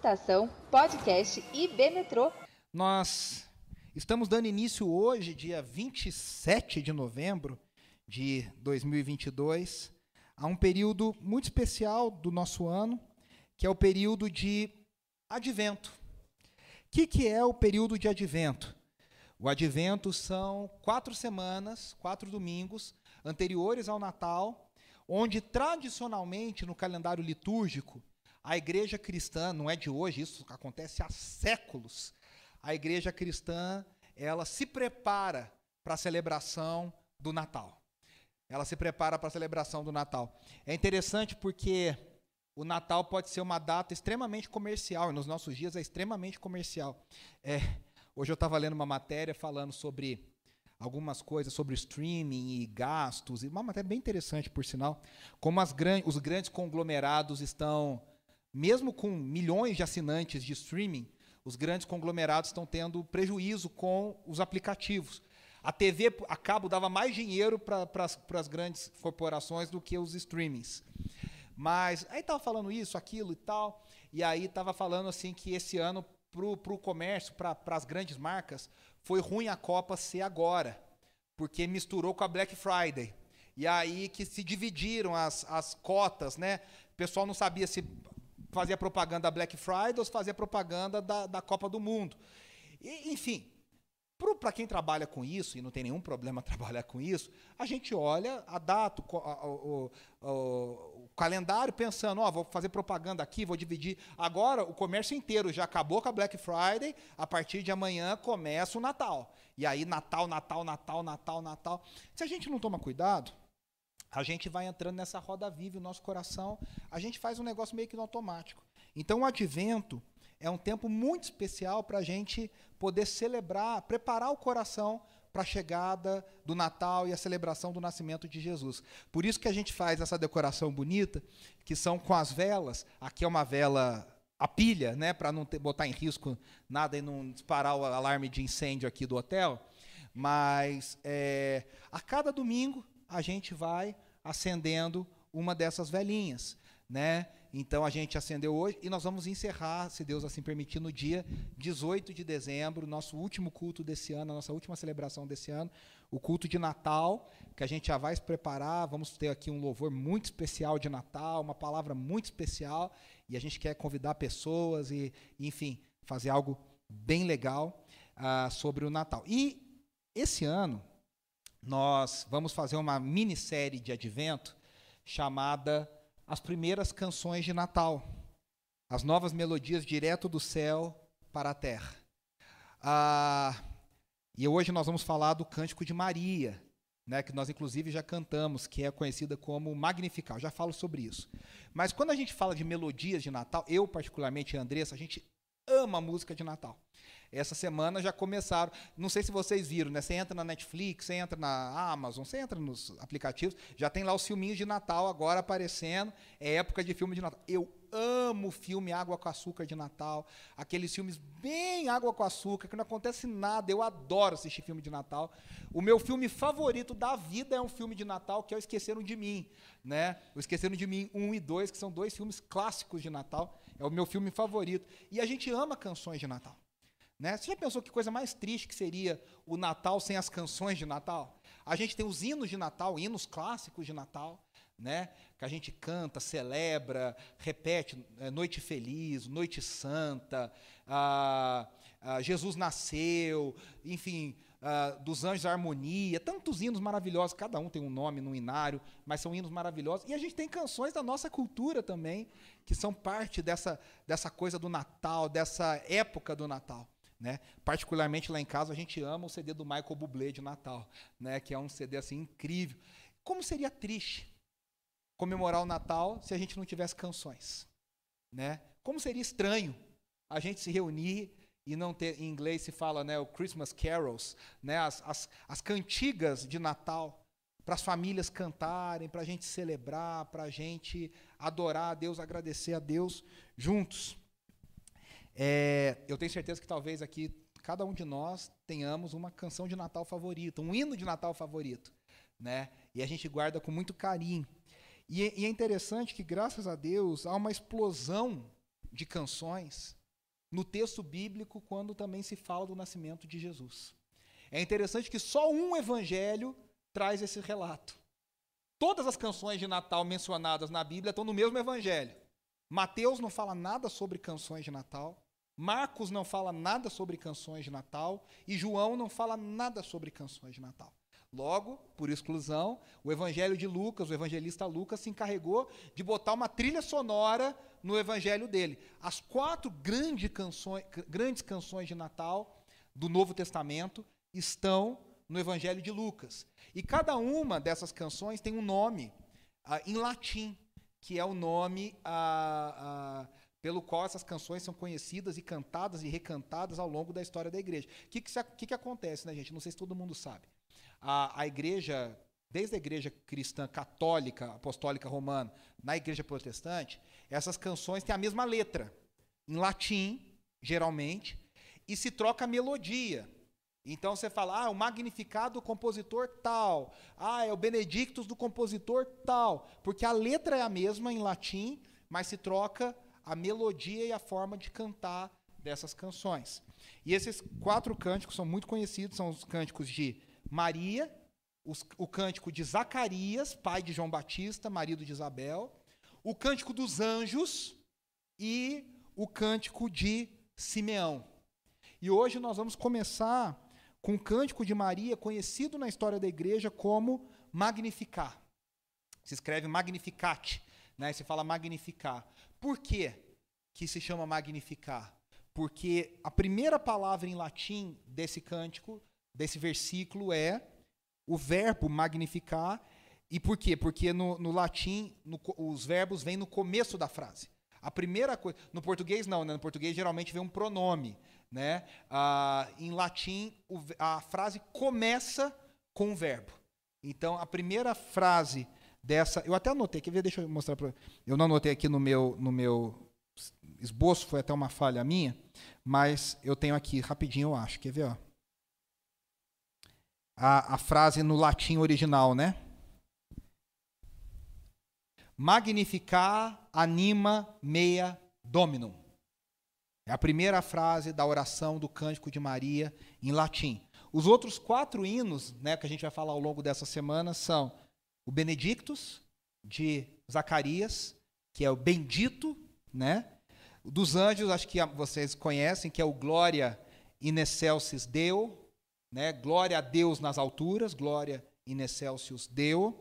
Estação Podcast IB Metrô. Nós estamos dando início hoje, dia 27 de novembro de 2022, a um período muito especial do nosso ano, que é o período de advento. O que, que é o período de advento? O advento são quatro semanas, quatro domingos, anteriores ao Natal, onde tradicionalmente no calendário litúrgico a igreja cristã, não é de hoje, isso acontece há séculos. A igreja cristã, ela se prepara para a celebração do Natal. Ela se prepara para a celebração do Natal. É interessante porque o Natal pode ser uma data extremamente comercial, e nos nossos dias é extremamente comercial. É, hoje eu estava lendo uma matéria falando sobre algumas coisas sobre streaming e gastos, e uma matéria bem interessante, por sinal, como gran os grandes conglomerados estão mesmo com milhões de assinantes de streaming, os grandes conglomerados estão tendo prejuízo com os aplicativos. A TV a cabo dava mais dinheiro para as grandes corporações do que os streamings. Mas aí estava falando isso, aquilo e tal, e aí estava falando assim que esse ano para o comércio, para as grandes marcas, foi ruim a Copa ser agora, porque misturou com a Black Friday. E aí que se dividiram as, as cotas, né? O pessoal não sabia se fazia propaganda da Black Friday ou fazia propaganda da, da Copa do Mundo. E, enfim, para quem trabalha com isso, e não tem nenhum problema trabalhar com isso, a gente olha a data, o, o, o, o calendário, pensando, ó, vou fazer propaganda aqui, vou dividir. Agora, o comércio inteiro já acabou com a Black Friday, a partir de amanhã começa o Natal. E aí, Natal, Natal, Natal, Natal, Natal. Se a gente não toma cuidado, a gente vai entrando nessa roda viva, o nosso coração, a gente faz um negócio meio que no automático. Então, o advento é um tempo muito especial para a gente poder celebrar, preparar o coração para a chegada do Natal e a celebração do nascimento de Jesus. Por isso que a gente faz essa decoração bonita, que são com as velas. Aqui é uma vela a pilha, né, para não ter, botar em risco nada e não disparar o alarme de incêndio aqui do hotel. Mas é, a cada domingo a gente vai acendendo uma dessas velhinhas, né? Então a gente acendeu hoje e nós vamos encerrar, se Deus assim permitir, no dia 18 de dezembro, nosso último culto desse ano, a nossa última celebração desse ano, o culto de Natal, que a gente já vai se preparar, vamos ter aqui um louvor muito especial de Natal, uma palavra muito especial, e a gente quer convidar pessoas e, enfim, fazer algo bem legal uh, sobre o Natal. E esse ano, nós vamos fazer uma minissérie de advento chamada As Primeiras Canções de Natal. As novas melodias direto do céu para a terra. Ah, e hoje nós vamos falar do Cântico de Maria, né, que nós inclusive já cantamos, que é conhecida como Magnificar. já falo sobre isso. Mas quando a gente fala de melodias de Natal, eu particularmente Andressa, a gente ama música de Natal. Essa semana já começaram. Não sei se vocês viram, né? Você entra na Netflix, você entra na Amazon, você entra nos aplicativos, já tem lá os filminhos de Natal agora aparecendo. É época de filme de Natal. Eu amo filme Água com Açúcar de Natal, aqueles filmes bem água com açúcar, que não acontece nada. Eu adoro assistir filme de Natal. O meu filme favorito da vida é um filme de Natal que é o Esqueceram de Mim, né? O Esqueceram de Mim 1 e 2, que são dois filmes clássicos de Natal. É o meu filme favorito. E a gente ama canções de Natal. Né? Você já pensou que coisa mais triste que seria o Natal sem as canções de Natal? A gente tem os hinos de Natal, hinos clássicos de Natal, né? que a gente canta, celebra, repete, é, Noite Feliz, Noite Santa, ah, ah, Jesus nasceu, enfim, ah, dos Anjos da Harmonia, tantos hinos maravilhosos, cada um tem um nome no inário, mas são hinos maravilhosos. E a gente tem canções da nossa cultura também, que são parte dessa, dessa coisa do Natal, dessa época do Natal. Né? Particularmente lá em casa a gente ama o CD do Michael Bublé de Natal, né? Que é um CD assim incrível. Como seria triste comemorar o Natal se a gente não tivesse canções, né? Como seria estranho a gente se reunir e não ter em inglês se fala, né, o Christmas carols, né? As, as, as cantigas de Natal para as famílias cantarem, para a gente celebrar, para a gente adorar a Deus, agradecer a Deus juntos. É, eu tenho certeza que talvez aqui cada um de nós tenhamos uma canção de Natal favorita, um hino de Natal favorito, né? E a gente guarda com muito carinho. E, e é interessante que, graças a Deus, há uma explosão de canções no texto bíblico quando também se fala do nascimento de Jesus. É interessante que só um evangelho traz esse relato. Todas as canções de Natal mencionadas na Bíblia estão no mesmo evangelho. Mateus não fala nada sobre canções de Natal, Marcos não fala nada sobre canções de Natal e João não fala nada sobre canções de Natal. Logo, por exclusão, o Evangelho de Lucas, o evangelista Lucas, se encarregou de botar uma trilha sonora no Evangelho dele. As quatro grande canções, grandes canções de Natal do Novo Testamento estão no Evangelho de Lucas. E cada uma dessas canções tem um nome ah, em latim, que é o nome ah, ah, pelo qual essas canções são conhecidas e cantadas e recantadas ao longo da história da igreja. O que, que, que, que acontece, né, gente? Não sei se todo mundo sabe a, a igreja, desde a igreja cristã católica, apostólica romana, na igreja protestante, essas canções têm a mesma letra, em latim, geralmente, e se troca a melodia. Então você fala, ah, o Magnificado do compositor tal, ah, é o Benedictus do compositor tal, porque a letra é a mesma em latim, mas se troca a melodia e a forma de cantar dessas canções. E esses quatro cânticos são muito conhecidos, são os cânticos de Maria, os, o cântico de Zacarias, pai de João Batista, marido de Isabel, o cântico dos anjos e o cântico de Simeão. E hoje nós vamos começar com o cântico de Maria, conhecido na história da igreja como Magnificar. Se escreve Magnificat, né? se fala Magnificar. Por quê que se chama Magnificar? Porque a primeira palavra em latim desse cântico desse versículo é o verbo magnificar. E por quê? Porque no, no latim no, os verbos vêm no começo da frase. A primeira coisa. No português, não, né? No português geralmente vem um pronome. Né? Ah, em latim, o, a frase começa com um verbo. Então, a primeira frase dessa. Eu até anotei, quer ver? Deixa eu mostrar para Eu não anotei aqui no meu, no meu esboço, foi até uma falha minha, mas eu tenho aqui rapidinho, eu acho. Quer ver? Ó? a, a frase no latim original, né? Magnificar anima mea dominum. É a primeira frase da oração do Cântico de Maria em latim. Os outros quatro hinos, né, que a gente vai falar ao longo dessa semana, são o Benedictus, de Zacarias, que é o bendito, né? Dos anjos, acho que vocês conhecem, que é o Glória in excelsis Deo, né? Glória a Deus nas alturas, glória in excelsis Deo.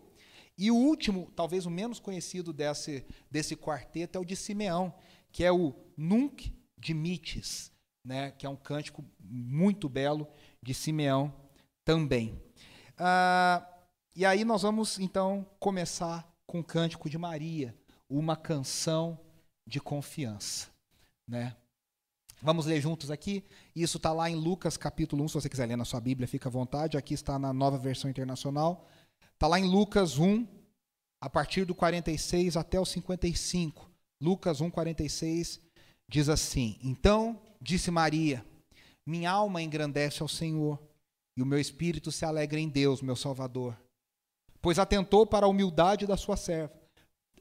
E o último, talvez o menos conhecido desse, desse quarteto, é o de Simeão, que é o Nunc Dimites, né? que é um cântico muito belo de Simeão também. Ah, e aí nós vamos, então, começar com o cântico de Maria, uma canção de confiança. Né? Vamos ler juntos aqui. Isso está lá em Lucas capítulo 1. Se você quiser ler na sua Bíblia, fica à vontade. Aqui está na nova versão internacional. Está lá em Lucas 1, a partir do 46 até o 55. Lucas 1, 46 diz assim: Então disse Maria: Minha alma engrandece ao Senhor, e o meu espírito se alegra em Deus, meu Salvador, pois atentou para a humildade da sua serva.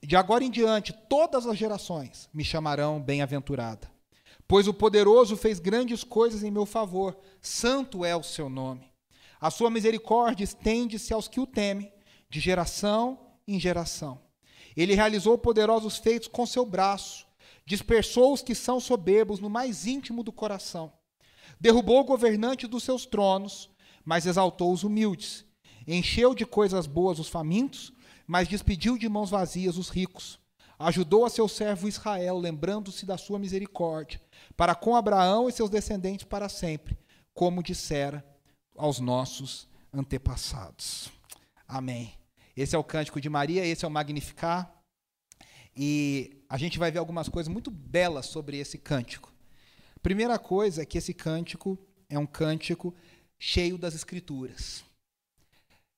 De agora em diante, todas as gerações me chamarão bem-aventurada Pois o poderoso fez grandes coisas em meu favor, santo é o seu nome. A sua misericórdia estende-se aos que o temem, de geração em geração. Ele realizou poderosos feitos com seu braço, dispersou os que são soberbos no mais íntimo do coração. Derrubou o governante dos seus tronos, mas exaltou os humildes. Encheu de coisas boas os famintos, mas despediu de mãos vazias os ricos. Ajudou a seu servo Israel, lembrando-se da sua misericórdia para com Abraão e seus descendentes para sempre, como dissera aos nossos antepassados. Amém. Esse é o cântico de Maria, esse é o Magnificar. E a gente vai ver algumas coisas muito belas sobre esse cântico. Primeira coisa é que esse cântico é um cântico cheio das escrituras.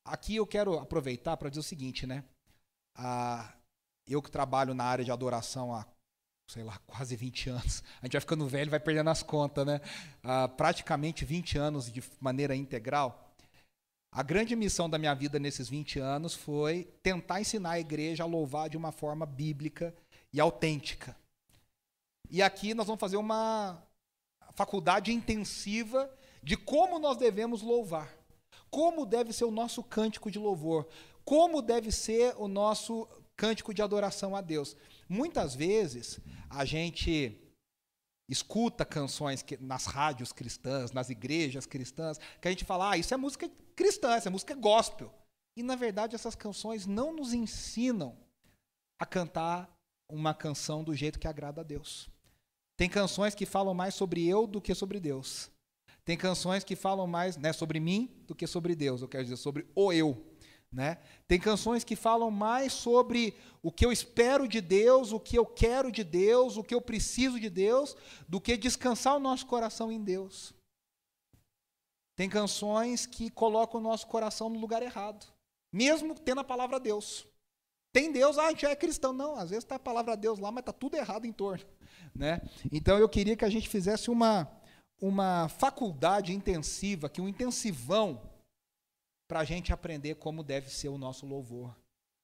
Aqui eu quero aproveitar para dizer o seguinte, né? Ah, eu que trabalho na área de adoração há sei lá, quase 20 anos. A gente vai ficando velho, vai perdendo as contas, né? Ah, praticamente 20 anos de maneira integral. A grande missão da minha vida nesses 20 anos foi tentar ensinar a igreja a louvar de uma forma bíblica e autêntica. E aqui nós vamos fazer uma faculdade intensiva de como nós devemos louvar. Como deve ser o nosso cântico de louvor. Como deve ser o nosso cântico de adoração a Deus. Muitas vezes a gente escuta canções que, nas rádios cristãs, nas igrejas cristãs, que a gente fala, ah, isso é música cristã, isso é música gospel. E na verdade essas canções não nos ensinam a cantar uma canção do jeito que agrada a Deus. Tem canções que falam mais sobre eu do que sobre Deus. Tem canções que falam mais né, sobre mim do que sobre Deus, eu quero dizer, sobre o eu. Né? Tem canções que falam mais sobre o que eu espero de Deus, o que eu quero de Deus, o que eu preciso de Deus, do que descansar o nosso coração em Deus. Tem canções que colocam o nosso coração no lugar errado, mesmo tendo a palavra Deus. Tem Deus, ah, a gente é cristão. Não, às vezes está a palavra Deus lá, mas está tudo errado em torno. Né? Então eu queria que a gente fizesse uma, uma faculdade intensiva, que um intensivão para a gente aprender como deve ser o nosso louvor,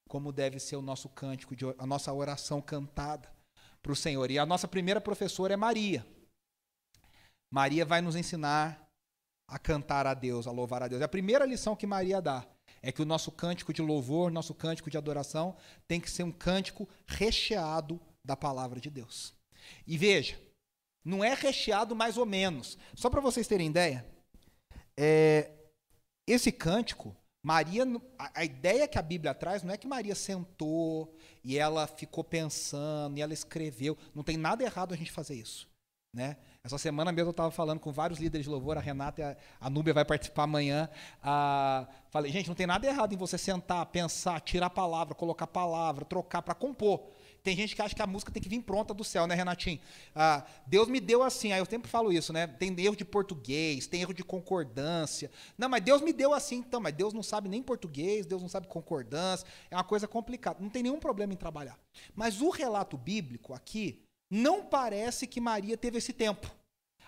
como deve ser o nosso cântico, a nossa oração cantada para o Senhor. E a nossa primeira professora é Maria. Maria vai nos ensinar a cantar a Deus, a louvar a Deus. A primeira lição que Maria dá é que o nosso cântico de louvor, nosso cântico de adoração, tem que ser um cântico recheado da palavra de Deus. E veja, não é recheado mais ou menos. Só para vocês terem ideia, é, esse cântico, Maria, a, ideia que a Bíblia traz não é que Maria sentou e ela ficou pensando e ela escreveu. Não tem nada errado a gente fazer isso. Né? Essa semana mesmo eu estava falando com vários líderes de louvor, a Renata e a, a Núbia vai participar amanhã. Ah, falei, gente, não tem nada errado em você sentar, pensar, tirar palavra, colocar palavra, trocar para compor. Tem gente que acha que a música tem que vir pronta do céu, né, Renatinho? Ah, Deus me deu assim, aí eu sempre falo isso, né? Tem erro de português, tem erro de concordância. Não, mas Deus me deu assim, então, mas Deus não sabe nem português, Deus não sabe concordância, é uma coisa complicada. Não tem nenhum problema em trabalhar. Mas o relato bíblico aqui não parece que Maria teve esse tempo.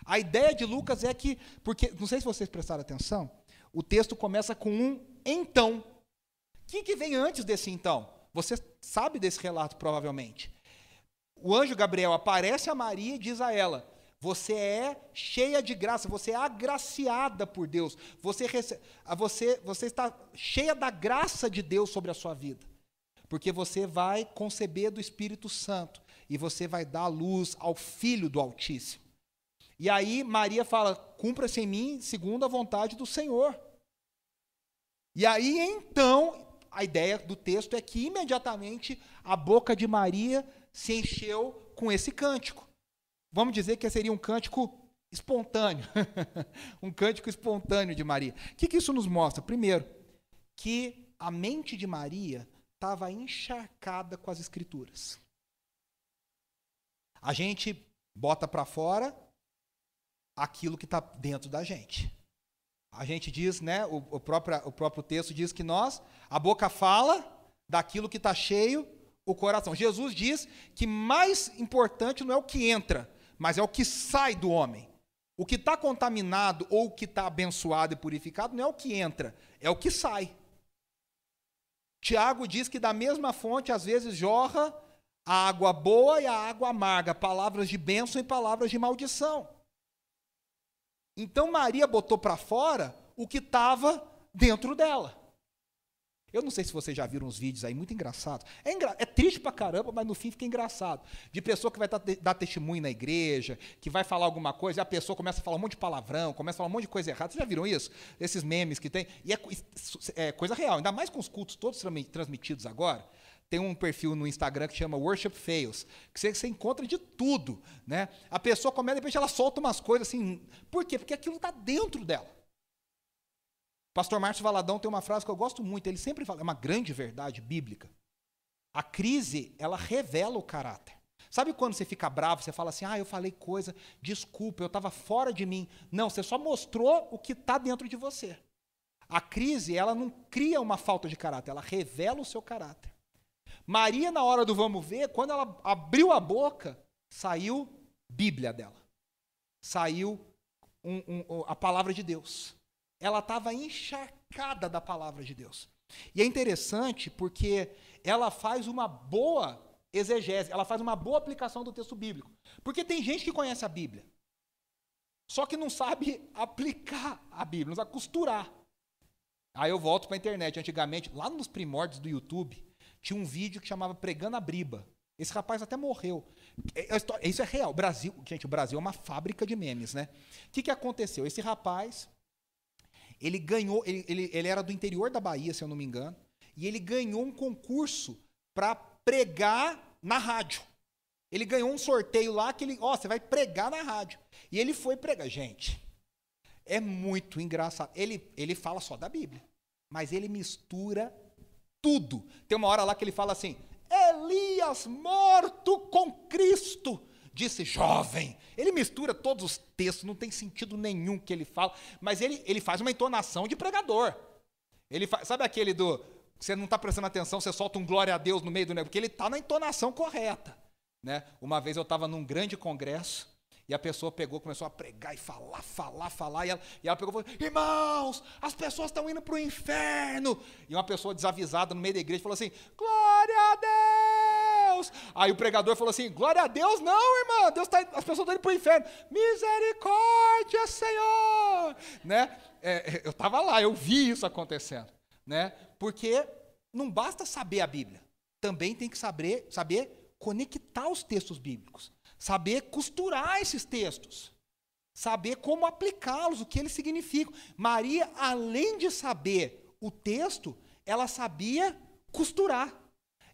A ideia de Lucas é que, porque, não sei se vocês prestaram atenção, o texto começa com um então. O que, que vem antes desse então? Você sabe desse relato, provavelmente. O anjo Gabriel aparece a Maria e diz a ela: Você é cheia de graça, você é agraciada por Deus, você, rece... você, você está cheia da graça de Deus sobre a sua vida, porque você vai conceber do Espírito Santo e você vai dar luz ao Filho do Altíssimo. E aí Maria fala: Cumpra-se em mim segundo a vontade do Senhor. E aí então a ideia do texto é que imediatamente a boca de Maria se encheu com esse cântico. Vamos dizer que seria um cântico espontâneo. um cântico espontâneo de Maria. O que, que isso nos mostra? Primeiro, que a mente de Maria estava encharcada com as escrituras. A gente bota para fora aquilo que está dentro da gente. A gente diz, né, o, o, próprio, o próprio texto diz que nós, a boca fala daquilo que está cheio o coração. Jesus diz que mais importante não é o que entra, mas é o que sai do homem. O que está contaminado ou o que está abençoado e purificado não é o que entra, é o que sai. Tiago diz que da mesma fonte às vezes jorra a água boa e a água amarga, palavras de bênção e palavras de maldição. Então Maria botou para fora o que estava dentro dela. Eu não sei se vocês já viram uns vídeos aí muito engraçados. É, engra... é, triste pra caramba, mas no fim fica engraçado. De pessoa que vai dar testemunho na igreja, que vai falar alguma coisa, e a pessoa começa a falar um monte de palavrão, começa a falar um monte de coisa errada. Vocês já viram isso? Esses memes que tem. E é, é coisa real, ainda mais com os cultos todos transmitidos agora tem um perfil no Instagram que chama Worship Fails, que você, você encontra de tudo, né? A pessoa começa, de repente ela solta umas coisas assim. Por quê? Porque aquilo está dentro dela. O pastor Márcio Valadão tem uma frase que eu gosto muito, ele sempre fala, é uma grande verdade bíblica. A crise, ela revela o caráter. Sabe quando você fica bravo, você fala assim, ah, eu falei coisa, desculpa, eu estava fora de mim. Não, você só mostrou o que está dentro de você. A crise, ela não cria uma falta de caráter, ela revela o seu caráter. Maria, na hora do vamos ver, quando ela abriu a boca, saiu Bíblia dela. Saiu um, um, a palavra de Deus. Ela estava encharcada da palavra de Deus. E é interessante porque ela faz uma boa exegese, ela faz uma boa aplicação do texto bíblico. Porque tem gente que conhece a Bíblia, só que não sabe aplicar a Bíblia, não sabe costurar. Aí eu volto para a internet. Antigamente, lá nos primórdios do YouTube, tinha um vídeo que chamava Pregando a Briba. Esse rapaz até morreu. É, é isso é real. Brasil, gente, o Brasil é uma fábrica de memes, né? O que, que aconteceu? Esse rapaz, ele ganhou, ele, ele, ele era do interior da Bahia, se eu não me engano, e ele ganhou um concurso para pregar na rádio. Ele ganhou um sorteio lá que ele, ó, você vai pregar na rádio. E ele foi pregar. Gente, é muito engraçado. Ele, ele fala só da Bíblia, mas ele mistura tudo. Tem uma hora lá que ele fala assim: Elias morto com Cristo, disse jovem. Ele mistura todos os textos, não tem sentido nenhum que ele fala, mas ele, ele faz uma entonação de pregador. Ele sabe aquele do você não está prestando atenção, você solta um glória a Deus no meio do negócio, porque ele está na entonação correta. Né? Uma vez eu estava num grande congresso e a pessoa pegou, começou a pregar e falar, falar, falar, e ela, e ela pegou e falou: Irmãos, as pessoas estão indo para o inferno. E uma pessoa desavisada no meio da igreja falou assim: Glória a Deus. Aí o pregador falou assim: Glória a Deus, não, irmã, Deus tá, as pessoas estão indo para o inferno. Misericórdia, Senhor. Né? É, eu estava lá, eu vi isso acontecendo. Né? Porque não basta saber a Bíblia, também tem que saber, saber conectar os textos bíblicos saber costurar esses textos, saber como aplicá-los, o que eles significam. Maria, além de saber o texto, ela sabia costurar,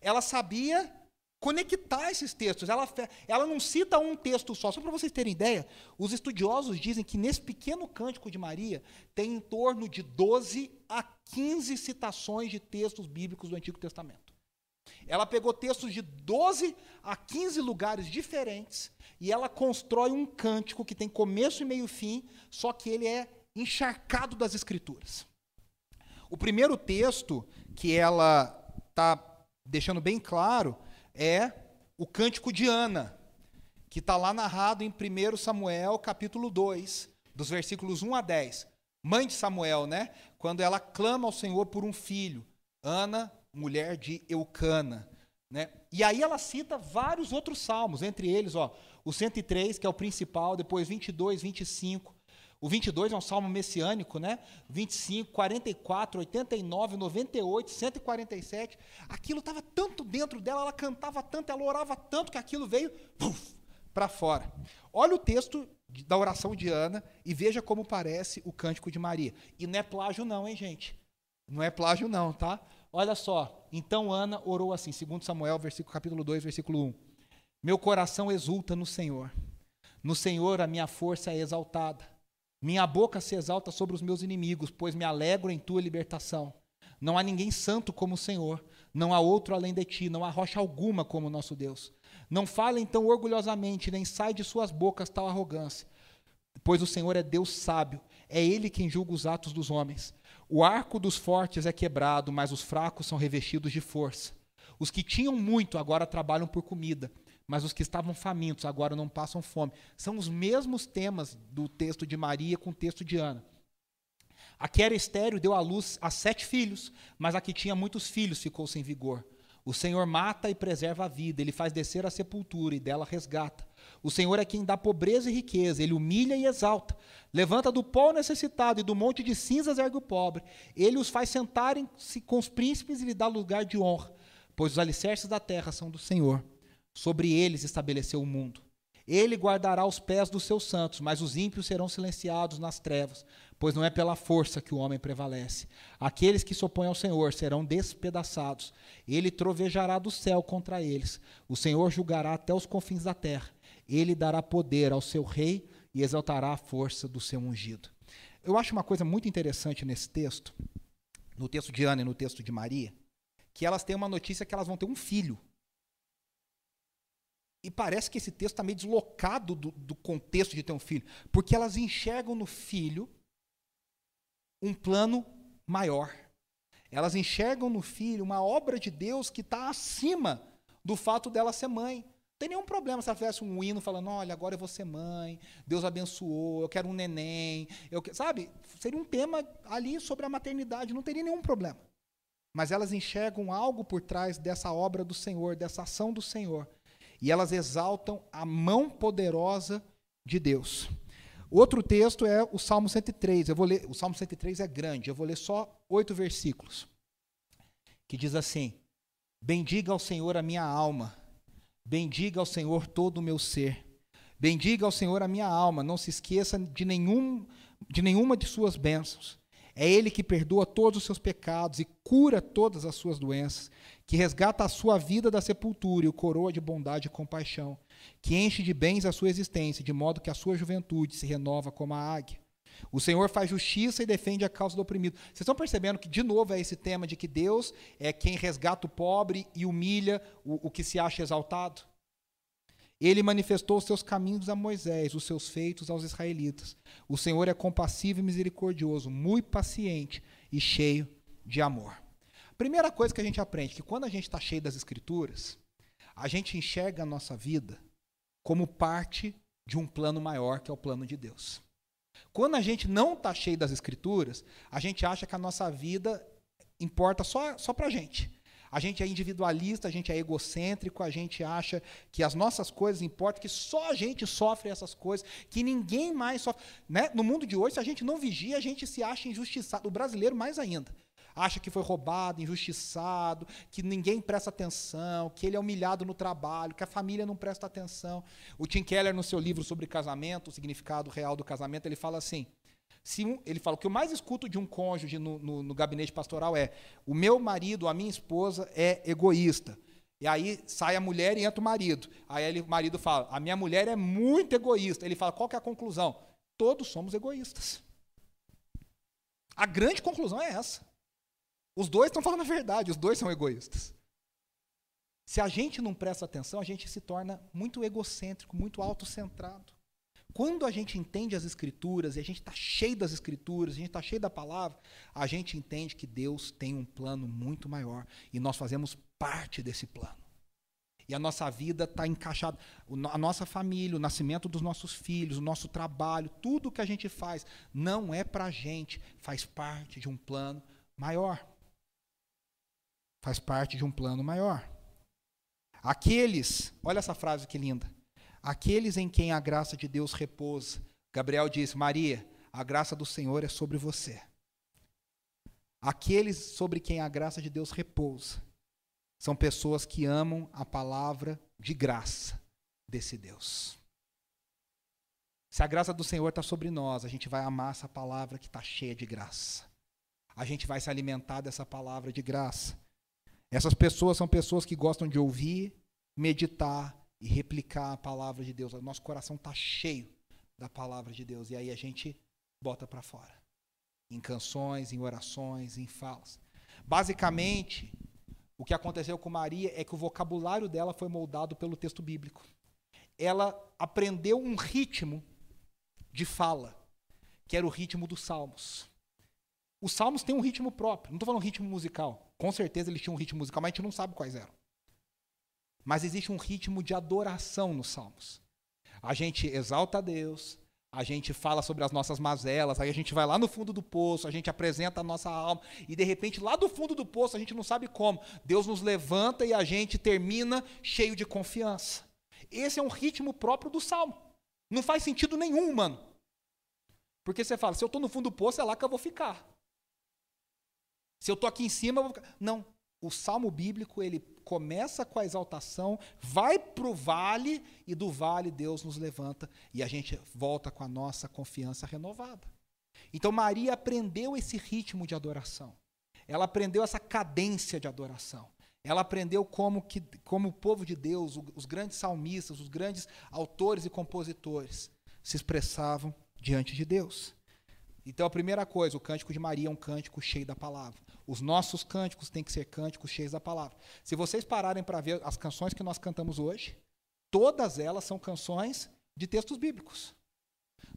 ela sabia conectar esses textos. Ela, ela não cita um texto só. Só para vocês terem ideia, os estudiosos dizem que nesse pequeno cântico de Maria tem em torno de 12 a 15 citações de textos bíblicos do Antigo Testamento. Ela pegou textos de 12 a 15 lugares diferentes e ela constrói um cântico que tem começo e meio fim, só que ele é encharcado das escrituras. O primeiro texto que ela está deixando bem claro é o cântico de Ana, que está lá narrado em 1 Samuel capítulo 2, dos versículos 1 a 10. Mãe de Samuel, né? Quando ela clama ao Senhor por um filho. Ana mulher de Eucana. Né? E aí ela cita vários outros salmos, entre eles ó, o 103, que é o principal, depois 22, 25. O 22 é um salmo messiânico, né? 25, 44, 89, 98, 147. Aquilo estava tanto dentro dela, ela cantava tanto, ela orava tanto que aquilo veio para fora. Olha o texto da oração de Ana e veja como parece o cântico de Maria. E não é plágio não, hein, gente? Não é plágio não, tá? Olha só, então Ana orou assim, segundo Samuel, versículo, capítulo 2, versículo 1. Meu coração exulta no Senhor. No Senhor a minha força é exaltada. Minha boca se exalta sobre os meus inimigos, pois me alegro em tua libertação. Não há ninguém santo como o Senhor, não há outro além de ti, não há rocha alguma como o nosso Deus. Não fale então orgulhosamente, nem sai de suas bocas tal arrogância, pois o Senhor é Deus sábio, é ele quem julga os atos dos homens. O arco dos fortes é quebrado, mas os fracos são revestidos de força. Os que tinham muito agora trabalham por comida, mas os que estavam famintos agora não passam fome. São os mesmos temas do texto de Maria com o texto de Ana. A que era estéreo deu à luz a sete filhos, mas a que tinha muitos filhos ficou sem vigor. O Senhor mata e preserva a vida, ele faz descer a sepultura e dela resgata. O Senhor é quem dá pobreza e riqueza, ele humilha e exalta. Levanta do pó o necessitado e do monte de cinzas ergue o pobre. Ele os faz sentarem-se com os príncipes e lhe dá lugar de honra, pois os alicerces da terra são do Senhor. Sobre eles estabeleceu o mundo. Ele guardará os pés dos seus santos, mas os ímpios serão silenciados nas trevas, pois não é pela força que o homem prevalece. Aqueles que se opõem ao Senhor serão despedaçados. Ele trovejará do céu contra eles. O Senhor julgará até os confins da terra. Ele dará poder ao seu rei e exaltará a força do seu ungido. Eu acho uma coisa muito interessante nesse texto, no texto de Ana e no texto de Maria, que elas têm uma notícia que elas vão ter um filho. E parece que esse texto está meio deslocado do, do contexto de ter um filho, porque elas enxergam no filho um plano maior. Elas enxergam no filho uma obra de Deus que está acima do fato dela ser mãe. Não tem nenhum problema se ela fizesse um hino falando: olha, agora eu vou ser mãe, Deus abençoou, eu quero um neném. Eu, sabe? Seria um tema ali sobre a maternidade, não teria nenhum problema. mas elas enxergam algo por trás dessa obra do Senhor, dessa ação do Senhor. E elas exaltam a mão poderosa de Deus. Outro texto é o Salmo 103. Eu vou ler, o Salmo 103 é grande, eu vou ler só oito versículos. Que diz assim: Bendiga ao Senhor a minha alma, bendiga ao Senhor todo o meu ser. Bendiga ao Senhor a minha alma, não se esqueça de, nenhum, de nenhuma de suas bênçãos. É Ele que perdoa todos os seus pecados e cura todas as suas doenças, que resgata a sua vida da sepultura e o coroa de bondade e compaixão, que enche de bens a sua existência, de modo que a sua juventude se renova como a águia. O Senhor faz justiça e defende a causa do oprimido. Vocês estão percebendo que, de novo, é esse tema de que Deus é quem resgata o pobre e humilha o, o que se acha exaltado? Ele manifestou os seus caminhos a Moisés, os seus feitos aos israelitas. O Senhor é compassivo e misericordioso, muito paciente e cheio de amor. Primeira coisa que a gente aprende, que quando a gente está cheio das Escrituras, a gente enxerga a nossa vida como parte de um plano maior, que é o plano de Deus. Quando a gente não está cheio das Escrituras, a gente acha que a nossa vida importa só, só para a gente. A gente é individualista, a gente é egocêntrico, a gente acha que as nossas coisas importam, que só a gente sofre essas coisas, que ninguém mais sofre. Né? No mundo de hoje, se a gente não vigia, a gente se acha injustiçado. O brasileiro mais ainda. Acha que foi roubado, injustiçado, que ninguém presta atenção, que ele é humilhado no trabalho, que a família não presta atenção. O Tim Keller, no seu livro sobre casamento, o significado real do casamento, ele fala assim: se um, ele fala, o que eu mais escuto de um cônjuge no, no, no gabinete pastoral é: o meu marido, a minha esposa é egoísta. E aí sai a mulher e entra o marido. Aí ele, o marido fala: a minha mulher é muito egoísta. Ele fala: qual que é a conclusão? Todos somos egoístas. A grande conclusão é essa. Os dois estão falando a verdade, os dois são egoístas. Se a gente não presta atenção, a gente se torna muito egocêntrico, muito autocentrado. Quando a gente entende as Escrituras, e a gente está cheio das Escrituras, a gente está cheio da palavra, a gente entende que Deus tem um plano muito maior e nós fazemos parte desse plano. E a nossa vida está encaixada, a nossa família, o nascimento dos nossos filhos, o nosso trabalho, tudo que a gente faz não é para a gente, faz parte de um plano maior. Faz parte de um plano maior. Aqueles, olha essa frase que linda. Aqueles em quem a graça de Deus repousa. Gabriel diz: Maria, a graça do Senhor é sobre você. Aqueles sobre quem a graça de Deus repousa são pessoas que amam a palavra de graça desse Deus. Se a graça do Senhor está sobre nós, a gente vai amar essa palavra que está cheia de graça. A gente vai se alimentar dessa palavra de graça. Essas pessoas são pessoas que gostam de ouvir, meditar e replicar a palavra de Deus. O nosso coração está cheio da palavra de Deus. E aí a gente bota para fora. Em canções, em orações, em falas. Basicamente, o que aconteceu com Maria é que o vocabulário dela foi moldado pelo texto bíblico. Ela aprendeu um ritmo de fala, que era o ritmo dos salmos. Os salmos têm um ritmo próprio. Não estou falando ritmo musical. Com certeza eles tinham um ritmo musical, mas a gente não sabe quais eram. Mas existe um ritmo de adoração nos salmos. A gente exalta a Deus, a gente fala sobre as nossas mazelas, aí a gente vai lá no fundo do poço, a gente apresenta a nossa alma, e de repente, lá do fundo do poço, a gente não sabe como, Deus nos levanta e a gente termina cheio de confiança. Esse é um ritmo próprio do salmo. Não faz sentido nenhum, mano. Porque você fala, se eu estou no fundo do poço, é lá que eu vou ficar. Se eu estou aqui em cima, eu vou ficar. Não. O salmo bíblico, ele começa com a exaltação, vai para o vale e do vale Deus nos levanta e a gente volta com a nossa confiança renovada. Então Maria aprendeu esse ritmo de adoração. Ela aprendeu essa cadência de adoração. Ela aprendeu como, que, como o povo de Deus, os grandes salmistas, os grandes autores e compositores se expressavam diante de Deus. Então, a primeira coisa, o cântico de Maria é um cântico cheio da palavra. Os nossos cânticos têm que ser cânticos cheios da palavra. Se vocês pararem para ver as canções que nós cantamos hoje, todas elas são canções de textos bíblicos.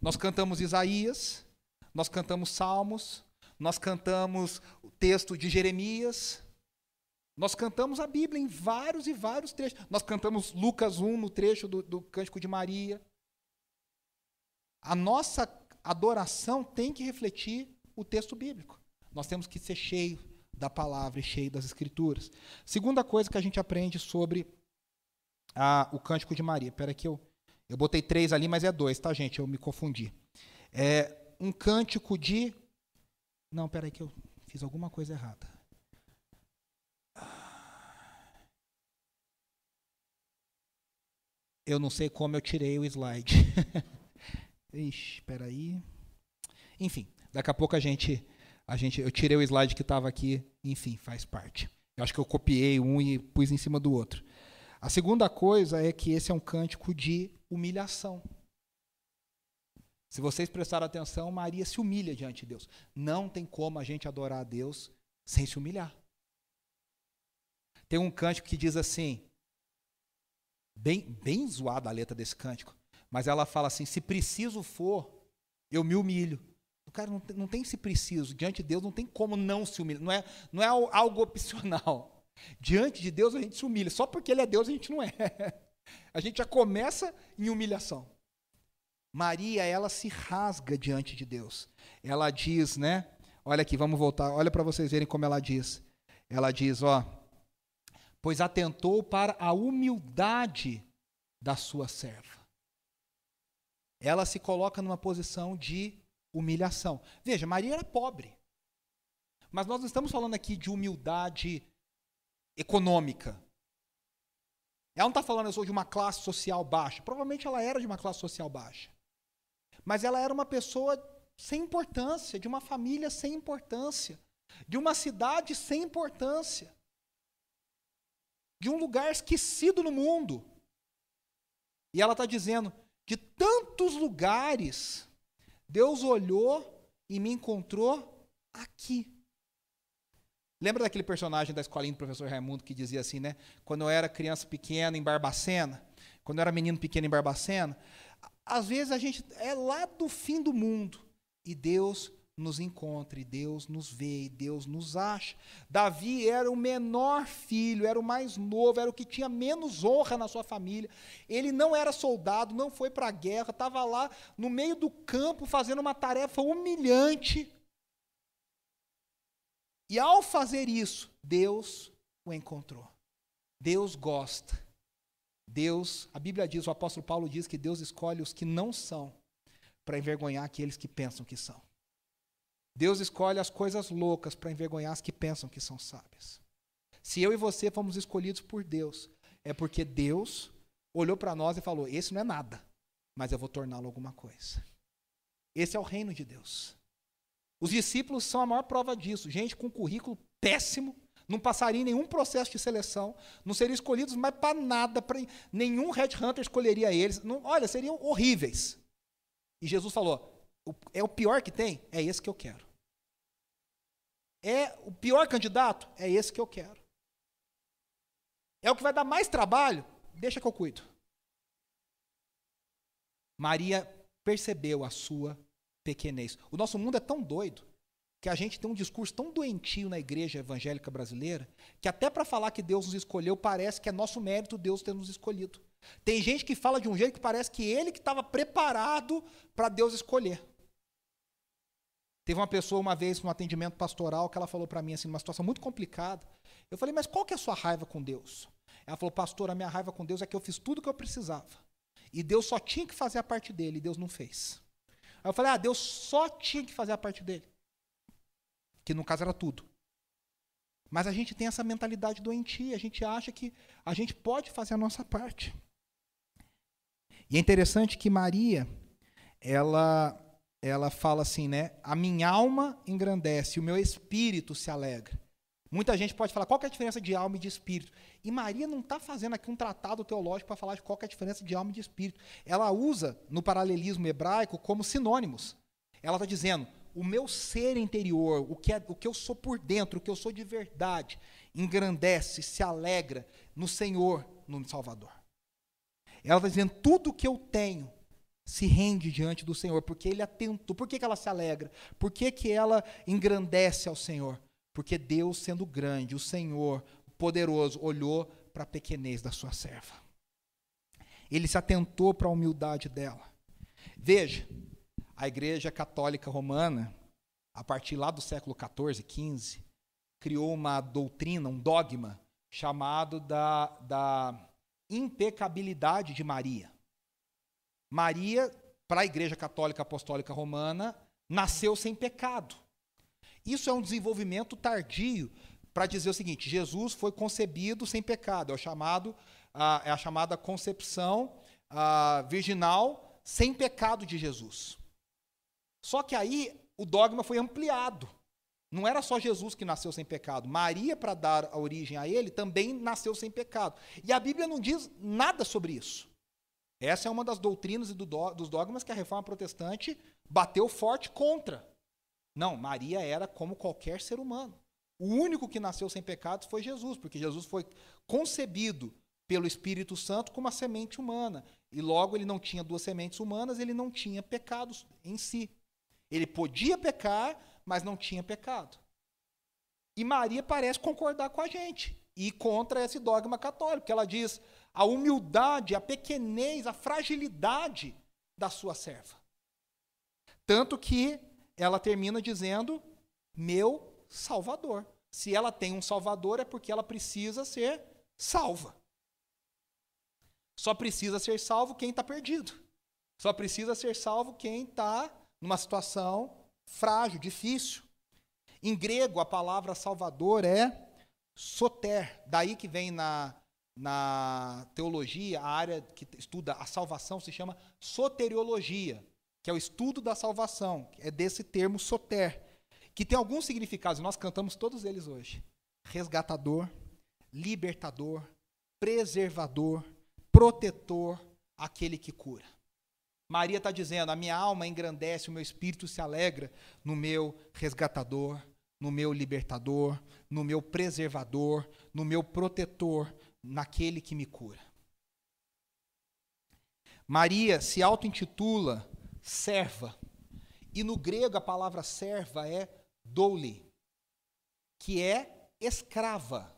Nós cantamos Isaías, nós cantamos Salmos, nós cantamos o texto de Jeremias, nós cantamos a Bíblia em vários e vários trechos. Nós cantamos Lucas 1 no trecho do, do Cântico de Maria. A nossa adoração tem que refletir o texto bíblico. Nós temos que ser cheios da palavra e cheio das escrituras. Segunda coisa que a gente aprende sobre a, o cântico de Maria. Espera que eu eu botei três ali, mas é dois, tá, gente? Eu me confundi. É um cântico de. Não, peraí que eu fiz alguma coisa errada. Eu não sei como eu tirei o slide. Ixi, peraí. Enfim, daqui a pouco a gente, a gente, eu tirei o slide que estava aqui. Enfim, faz parte. Eu acho que eu copiei um e pus em cima do outro. A segunda coisa é que esse é um cântico de humilhação. Se vocês prestarem atenção, Maria se humilha diante de Deus. Não tem como a gente adorar a Deus sem se humilhar. Tem um cântico que diz assim, bem, bem zoada a letra desse cântico, mas ela fala assim: se preciso for, eu me humilho. Cara não tem, não tem se preciso, diante de Deus não tem como não se humilhar, não é, não é algo opcional. Diante de Deus a gente se humilha, só porque Ele é Deus a gente não é. A gente já começa em humilhação. Maria, ela se rasga diante de Deus. Ela diz, né? Olha aqui, vamos voltar. Olha para vocês verem como ela diz. Ela diz, ó, pois atentou para a humildade da sua serva. Ela se coloca numa posição de humilhação. Veja, Maria era pobre. Mas nós não estamos falando aqui de humildade econômica. Ela não está falando eu sou de uma classe social baixa. Provavelmente ela era de uma classe social baixa. Mas ela era uma pessoa sem importância, de uma família sem importância, de uma cidade sem importância, de um lugar esquecido no mundo. E ela está dizendo: de tantos lugares, Deus olhou e me encontrou aqui. Lembra daquele personagem da escolinha do professor Raimundo que dizia assim, né? Quando eu era criança pequena em Barbacena, quando eu era menino pequeno em Barbacena, às vezes a gente é lá do fim do mundo e Deus nos encontra, e Deus nos vê, e Deus nos acha. Davi era o menor filho, era o mais novo, era o que tinha menos honra na sua família. Ele não era soldado, não foi para a guerra, estava lá no meio do campo fazendo uma tarefa humilhante. E ao fazer isso, Deus o encontrou. Deus gosta. Deus, a Bíblia diz, o apóstolo Paulo diz que Deus escolhe os que não são para envergonhar aqueles que pensam que são. Deus escolhe as coisas loucas para envergonhar as que pensam que são sábias. Se eu e você fomos escolhidos por Deus, é porque Deus olhou para nós e falou: Esse não é nada, mas eu vou torná-lo alguma coisa. Esse é o reino de Deus. Os discípulos são a maior prova disso. Gente com currículo péssimo, não passaria em nenhum processo de seleção, não seriam escolhidos mais para nada, pra, nenhum headhunter escolheria eles. Não, olha, seriam horríveis. E Jesus falou: é o pior que tem? É esse que eu quero. É o pior candidato? É esse que eu quero. É o que vai dar mais trabalho? Deixa que eu cuido. Maria percebeu a sua pequenez. O nosso mundo é tão doido que a gente tem um discurso tão doentio na igreja evangélica brasileira que até para falar que Deus nos escolheu parece que é nosso mérito Deus ter nos escolhido. Tem gente que fala de um jeito que parece que ele que estava preparado para Deus escolher. Teve uma pessoa uma vez no atendimento pastoral que ela falou para mim assim, uma situação muito complicada. Eu falei, mas qual que é a sua raiva com Deus? Ela falou, pastor, a minha raiva com Deus é que eu fiz tudo o que eu precisava. E Deus só tinha que fazer a parte dele, e Deus não fez. Aí eu falei, ah, Deus só tinha que fazer a parte dele. Que no caso era tudo. Mas a gente tem essa mentalidade doentia, a gente acha que a gente pode fazer a nossa parte. E é interessante que Maria, ela ela fala assim, né? A minha alma engrandece, o meu espírito se alegra. Muita gente pode falar qual é a diferença de alma e de espírito. E Maria não está fazendo aqui um tratado teológico para falar de qual é a diferença de alma e de espírito. Ela usa no paralelismo hebraico como sinônimos. Ela está dizendo: o meu ser interior, o que, é, o que eu sou por dentro, o que eu sou de verdade, engrandece, se alegra no Senhor, no Salvador. Ela está dizendo: tudo que eu tenho se rende diante do Senhor, porque Ele atentou. Por que, que ela se alegra? Por que, que ela engrandece ao Senhor? Porque Deus, sendo grande, o Senhor, poderoso, olhou para a pequenez da sua serva. Ele se atentou para a humildade dela. Veja, a Igreja Católica Romana, a partir lá do século XIV, XV, criou uma doutrina, um dogma, chamado da, da impecabilidade de Maria. Maria, para a Igreja Católica Apostólica Romana, nasceu sem pecado. Isso é um desenvolvimento tardio para dizer o seguinte: Jesus foi concebido sem pecado, é, o chamado, a, é a chamada concepção virginal sem pecado de Jesus. Só que aí o dogma foi ampliado. Não era só Jesus que nasceu sem pecado. Maria, para dar a origem a ele, também nasceu sem pecado. E a Bíblia não diz nada sobre isso. Essa é uma das doutrinas e do dos dogmas que a reforma protestante bateu forte contra. Não, Maria era como qualquer ser humano. O único que nasceu sem pecados foi Jesus, porque Jesus foi concebido pelo Espírito Santo como uma semente humana. E logo ele não tinha duas sementes humanas, ele não tinha pecados em si. Ele podia pecar, mas não tinha pecado. E Maria parece concordar com a gente e contra esse dogma católico, que ela diz a humildade, a pequenez, a fragilidade da sua serva. Tanto que ela termina dizendo: meu Salvador. Se ela tem um Salvador, é porque ela precisa ser salva. Só precisa ser salvo quem está perdido. Só precisa ser salvo quem está numa situação frágil, difícil. Em grego, a palavra salvador é soter. Daí que vem na, na teologia, a área que estuda a salvação se chama soteriologia, que é o estudo da salvação. É desse termo soter, que tem alguns significados, nós cantamos todos eles hoje: resgatador, libertador, preservador, protetor, aquele que cura. Maria está dizendo: a minha alma engrandece, o meu espírito se alegra no meu resgatador, no meu libertador, no meu preservador, no meu protetor, naquele que me cura. Maria se auto-intitula serva, e no grego a palavra serva é doule, que é escrava.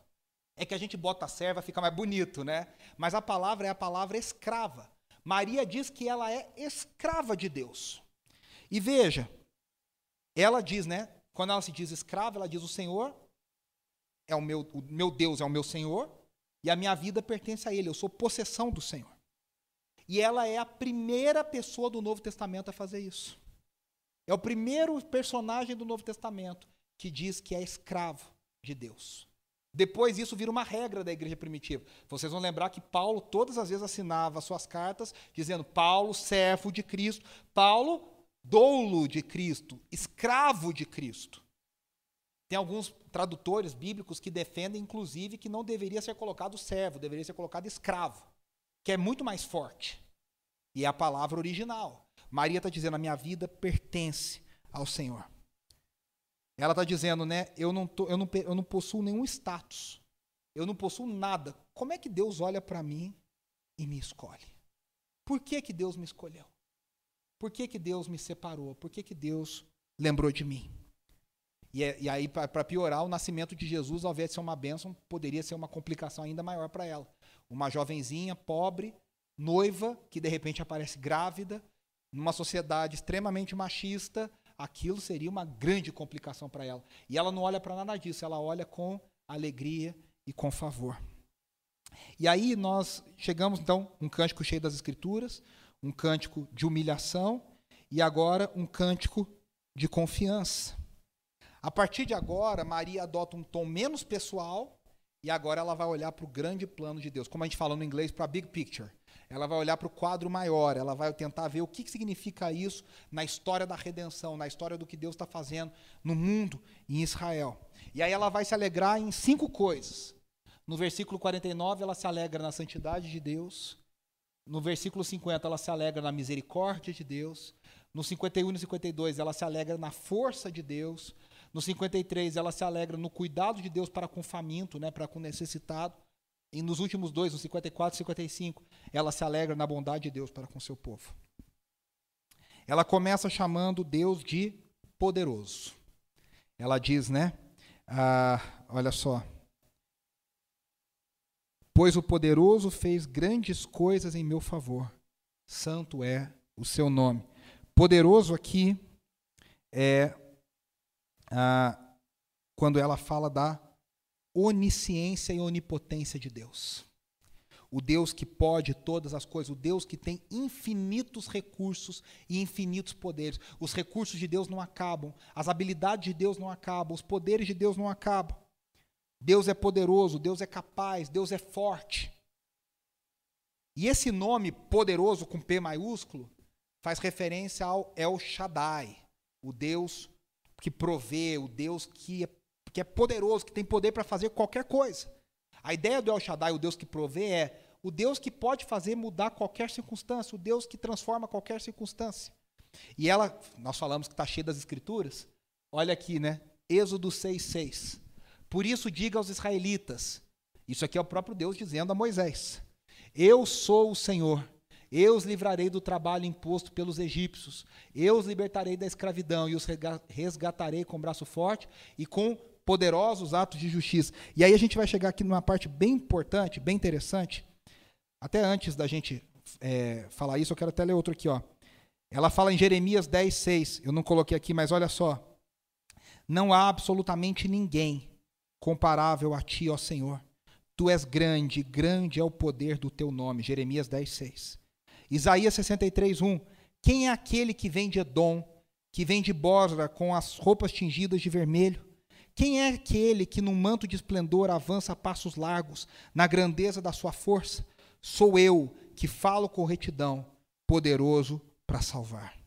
É que a gente bota serva, fica mais bonito, né? Mas a palavra é a palavra escrava. Maria diz que ela é escrava de Deus. E veja, ela diz, né? Quando ela se diz escrava, ela diz: O Senhor é o meu, o meu Deus é o meu Senhor e a minha vida pertence a Ele. Eu sou possessão do Senhor. E ela é a primeira pessoa do Novo Testamento a fazer isso. É o primeiro personagem do Novo Testamento que diz que é escravo de Deus. Depois isso vira uma regra da igreja primitiva. Vocês vão lembrar que Paulo todas as vezes assinava suas cartas dizendo Paulo, servo de Cristo, Paulo, doulo de Cristo, escravo de Cristo. Tem alguns tradutores bíblicos que defendem, inclusive, que não deveria ser colocado servo, deveria ser colocado escravo, que é muito mais forte. E é a palavra original. Maria está dizendo: a minha vida pertence ao Senhor. Ela está dizendo, né? Eu não, tô, eu, não, eu não possuo nenhum status. Eu não possuo nada. Como é que Deus olha para mim e me escolhe? Por que, que Deus me escolheu? Por que, que Deus me separou? Por que, que Deus lembrou de mim? E, é, e aí, para piorar, o nascimento de Jesus, ao invés de ser uma bênção, poderia ser uma complicação ainda maior para ela. Uma jovenzinha, pobre, noiva, que de repente aparece grávida, numa sociedade extremamente machista, aquilo seria uma grande complicação para ela. E ela não olha para nada disso, ela olha com alegria e com favor. E aí nós chegamos então um cântico cheio das escrituras, um cântico de humilhação e agora um cântico de confiança. A partir de agora, Maria adota um tom menos pessoal e agora ela vai olhar para o grande plano de Deus, como a gente fala no inglês, para a big picture ela vai olhar para o quadro maior, ela vai tentar ver o que, que significa isso na história da redenção, na história do que Deus está fazendo no mundo e em Israel. E aí ela vai se alegrar em cinco coisas. No versículo 49, ela se alegra na santidade de Deus. No versículo 50, ela se alegra na misericórdia de Deus. No 51 e 52, ela se alegra na força de Deus. No 53, ela se alegra no cuidado de Deus para com faminto, né, para com necessitado. E nos últimos dois, no 54 e 55, ela se alegra na bondade de Deus para com seu povo. Ela começa chamando Deus de poderoso. Ela diz, né? Ah, olha só. Pois o poderoso fez grandes coisas em meu favor. Santo é o seu nome. Poderoso aqui é ah, quando ela fala da onisciência e onipotência de Deus. O Deus que pode todas as coisas, o Deus que tem infinitos recursos e infinitos poderes. Os recursos de Deus não acabam, as habilidades de Deus não acabam, os poderes de Deus não acabam. Deus é poderoso, Deus é capaz, Deus é forte. E esse nome poderoso com P maiúsculo faz referência ao El Shaddai, o Deus que provê, o Deus que é, que é poderoso, que tem poder para fazer qualquer coisa. A ideia do El Shaddai, o Deus que provê, é o Deus que pode fazer mudar qualquer circunstância, o Deus que transforma qualquer circunstância. E ela, nós falamos que está cheia das escrituras, olha aqui, né? Êxodo 6,6. Por isso diga aos israelitas, isso aqui é o próprio Deus dizendo a Moisés: Eu sou o Senhor, eu os livrarei do trabalho imposto pelos egípcios, eu os libertarei da escravidão e os resgatarei com braço forte e com poderosos atos de justiça. E aí a gente vai chegar aqui numa parte bem importante, bem interessante. Até antes da gente é, falar isso, eu quero até ler outro aqui. Ó. Ela fala em Jeremias 10, 6. Eu não coloquei aqui, mas olha só. Não há absolutamente ninguém comparável a ti, ó Senhor. Tu és grande, grande é o poder do teu nome. Jeremias 10, 6. Isaías 63, 1. Quem é aquele que vem de Edom, que vem de Bosra com as roupas tingidas de vermelho? Quem é aquele que num manto de esplendor avança a passos largos, na grandeza da sua força? Sou eu que falo com retidão, poderoso para salvar.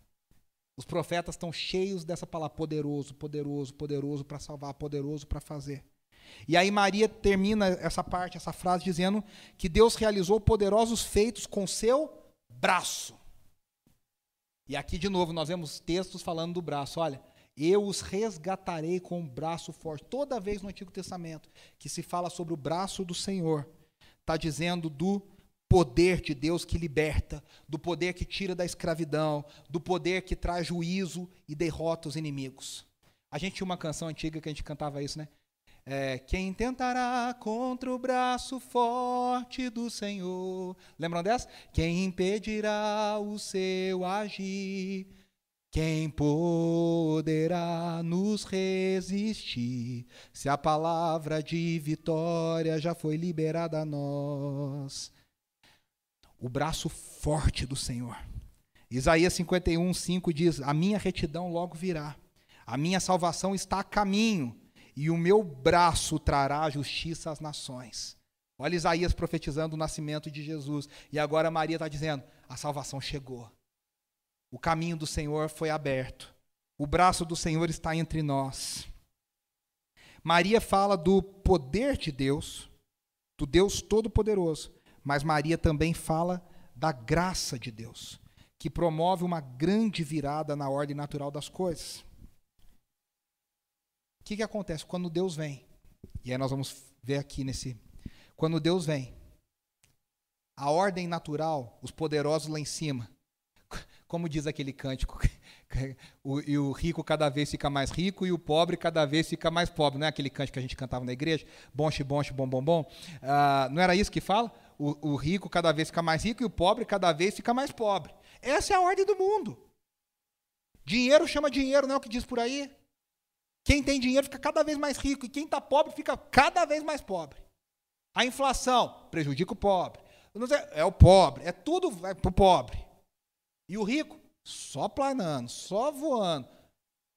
Os profetas estão cheios dessa palavra poderoso, poderoso, poderoso para salvar, poderoso para fazer. E aí Maria termina essa parte, essa frase dizendo que Deus realizou poderosos feitos com seu braço. E aqui de novo nós vemos textos falando do braço, olha, eu os resgatarei com um braço forte. Toda vez no Antigo Testamento que se fala sobre o braço do Senhor, está dizendo do poder de Deus que liberta, do poder que tira da escravidão, do poder que traz juízo e derrota os inimigos. A gente tinha uma canção antiga que a gente cantava isso, né? É, quem tentará contra o braço forte do Senhor? Lembram dessa? Quem impedirá o seu agir? Quem poderá nos resistir se a palavra de vitória já foi liberada a nós? O braço forte do Senhor. Isaías 51, 5 diz: A minha retidão logo virá, a minha salvação está a caminho, e o meu braço trará justiça às nações. Olha Isaías profetizando o nascimento de Jesus, e agora Maria está dizendo: a salvação chegou. O caminho do Senhor foi aberto. O braço do Senhor está entre nós. Maria fala do poder de Deus, do Deus Todo-Poderoso, mas Maria também fala da graça de Deus, que promove uma grande virada na ordem natural das coisas. O que, que acontece quando Deus vem? E aí nós vamos ver aqui nesse. Quando Deus vem, a ordem natural, os poderosos lá em cima, como diz aquele cântico, o, e o rico cada vez fica mais rico e o pobre cada vez fica mais pobre. Não é aquele cântico que a gente cantava na igreja? Bonche, bonche, bom, bom, bom. Ah, não era isso que fala? O, o rico cada vez fica mais rico e o pobre cada vez fica mais pobre. Essa é a ordem do mundo. Dinheiro chama dinheiro, não é o que diz por aí? Quem tem dinheiro fica cada vez mais rico e quem está pobre fica cada vez mais pobre. A inflação prejudica o pobre. É o pobre, é tudo para o pobre. E o rico, só planando, só voando.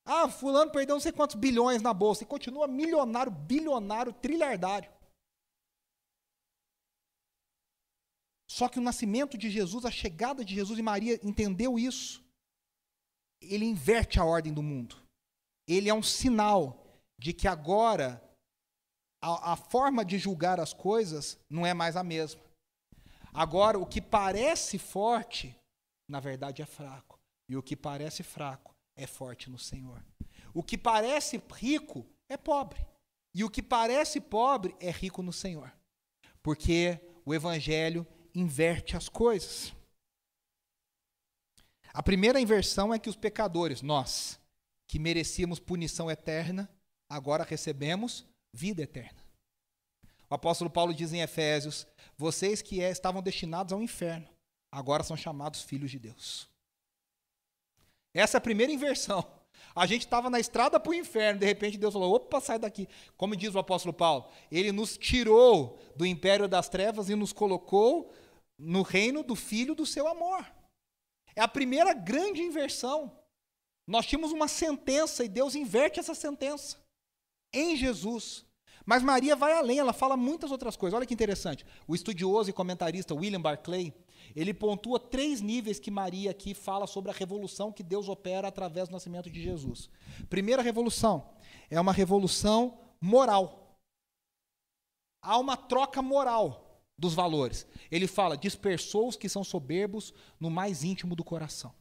Ah, fulano perdeu não sei quantos bilhões na bolsa e continua milionário, bilionário, trilhardário. Só que o nascimento de Jesus, a chegada de Jesus e Maria entendeu isso. Ele inverte a ordem do mundo. Ele é um sinal de que agora a, a forma de julgar as coisas não é mais a mesma. Agora, o que parece forte na verdade é fraco. E o que parece fraco é forte no Senhor. O que parece rico é pobre. E o que parece pobre é rico no Senhor. Porque o Evangelho inverte as coisas. A primeira inversão é que os pecadores, nós, que merecíamos punição eterna, agora recebemos vida eterna. O apóstolo Paulo diz em Efésios: vocês que é, estavam destinados ao inferno, agora são chamados filhos de Deus. Essa é a primeira inversão. A gente estava na estrada para o inferno, de repente Deus falou: opa, sai daqui. Como diz o apóstolo Paulo, ele nos tirou do império das trevas e nos colocou no reino do filho do seu amor. É a primeira grande inversão. Nós tínhamos uma sentença e Deus inverte essa sentença em Jesus. Mas Maria vai além, ela fala muitas outras coisas. Olha que interessante. O estudioso e comentarista William Barclay, ele pontua três níveis que Maria aqui fala sobre a revolução que Deus opera através do nascimento de Jesus. Primeira revolução é uma revolução moral. Há uma troca moral dos valores. Ele fala: dispersou os que são soberbos no mais íntimo do coração.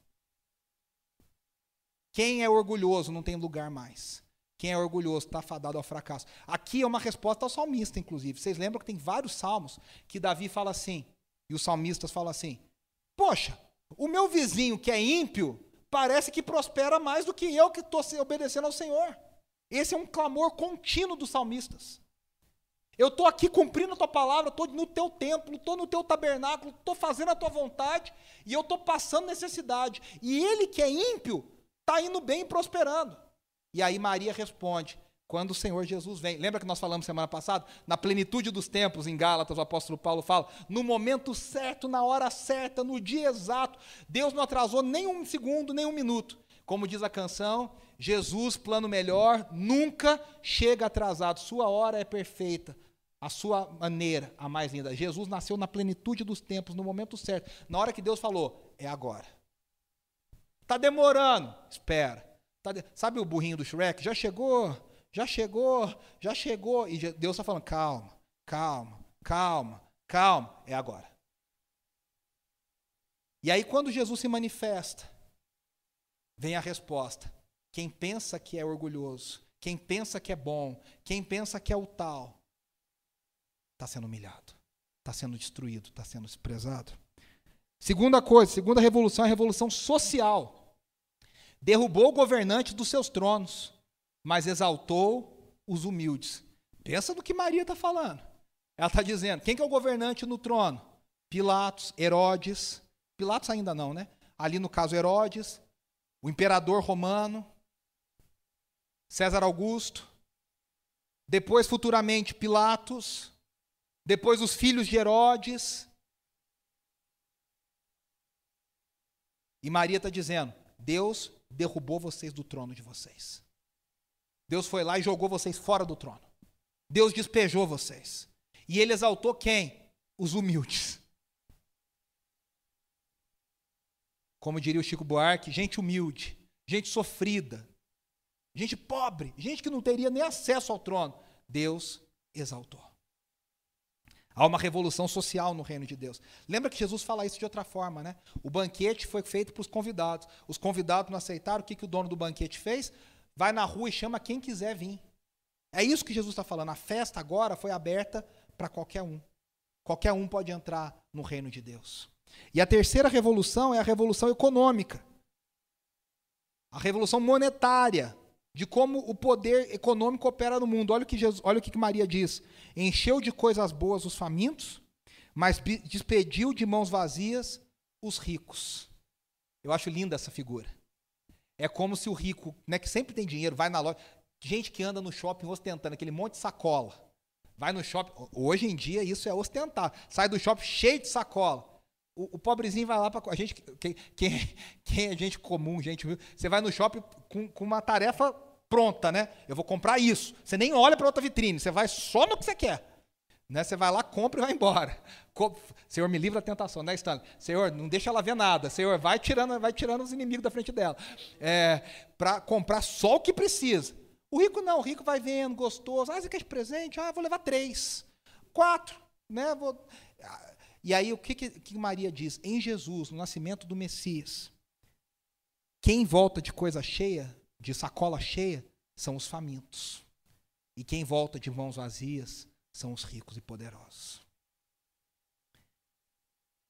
Quem é orgulhoso não tem lugar mais. Quem é orgulhoso está fadado ao fracasso. Aqui é uma resposta ao salmista, inclusive. Vocês lembram que tem vários salmos que Davi fala assim: e os salmistas falam assim: Poxa, o meu vizinho que é ímpio parece que prospera mais do que eu que estou obedecendo ao Senhor. Esse é um clamor contínuo dos salmistas. Eu estou aqui cumprindo a tua palavra, estou no teu templo, estou no teu tabernáculo, estou fazendo a tua vontade e eu estou passando necessidade. E ele que é ímpio está indo bem e prosperando. E aí Maria responde: quando o Senhor Jesus vem. Lembra que nós falamos semana passada? Na plenitude dos tempos, em Gálatas, o apóstolo Paulo fala: no momento certo, na hora certa, no dia exato. Deus não atrasou nem um segundo, nem um minuto. Como diz a canção, Jesus, plano melhor, nunca chega atrasado. Sua hora é perfeita. A sua maneira, a mais linda. Jesus nasceu na plenitude dos tempos, no momento certo. Na hora que Deus falou, é agora. Está demorando. Espera. Tá de... Sabe o burrinho do Shrek? Já chegou? já chegou, já chegou. E Deus está falando: calma, calma, calma, calma. É agora. E aí, quando Jesus se manifesta, vem a resposta. Quem pensa que é orgulhoso, quem pensa que é bom, quem pensa que é o tal, está sendo humilhado, está sendo destruído, está sendo desprezado. Segunda coisa, segunda revolução é a revolução social. Derrubou o governante dos seus tronos mas exaltou os humildes. Pensa no que Maria está falando. Ela está dizendo: quem que é o governante no trono? Pilatos, Herodes. Pilatos ainda não, né? Ali no caso, Herodes, o imperador romano, César Augusto. Depois, futuramente, Pilatos. Depois, os filhos de Herodes. E Maria está dizendo: Deus derrubou vocês do trono de vocês. Deus foi lá e jogou vocês fora do trono. Deus despejou vocês. E ele exaltou quem? Os humildes. Como diria o Chico Buarque, gente humilde, gente sofrida, gente pobre, gente que não teria nem acesso ao trono. Deus exaltou. Há uma revolução social no reino de Deus. Lembra que Jesus fala isso de outra forma, né? O banquete foi feito para os convidados. Os convidados não aceitaram. O que, que o dono do banquete fez? vai na rua e chama quem quiser vir. É isso que Jesus está falando. A festa agora foi aberta para qualquer um. Qualquer um pode entrar no reino de Deus. E a terceira revolução é a revolução econômica. A revolução monetária, de como o poder econômico opera no mundo. Olha o que, Jesus, olha o que Maria diz. Encheu de coisas boas os famintos, mas despediu de mãos vazias os ricos. Eu acho linda essa figura. É como se o rico, né, que sempre tem dinheiro, vai na loja. Gente que anda no shopping ostentando aquele monte de sacola. Vai no shopping. Hoje em dia isso é ostentar. Sai do shopping cheio de sacola. O, o pobrezinho vai lá para. A gente. Quem, quem, é gente comum, gente. Você vai no shopping com, com uma tarefa pronta, né? Eu vou comprar isso. Você nem olha para outra vitrine, você vai só no que você quer. Né? Você vai lá, compra e vai embora. Senhor, me livra da tentação, né, Stanley? Senhor, não deixa ela ver nada. Senhor, vai tirando, vai tirando os inimigos da frente dela. É, para comprar só o que precisa. O rico não, o rico vai vendo, gostoso. Ah, você quer de presente? Ah, vou levar três. Quatro. Né? Vou... E aí, o que, que, que Maria diz? Em Jesus, no nascimento do Messias, quem volta de coisa cheia, de sacola cheia, são os famintos. E quem volta de mãos vazias são os ricos e poderosos.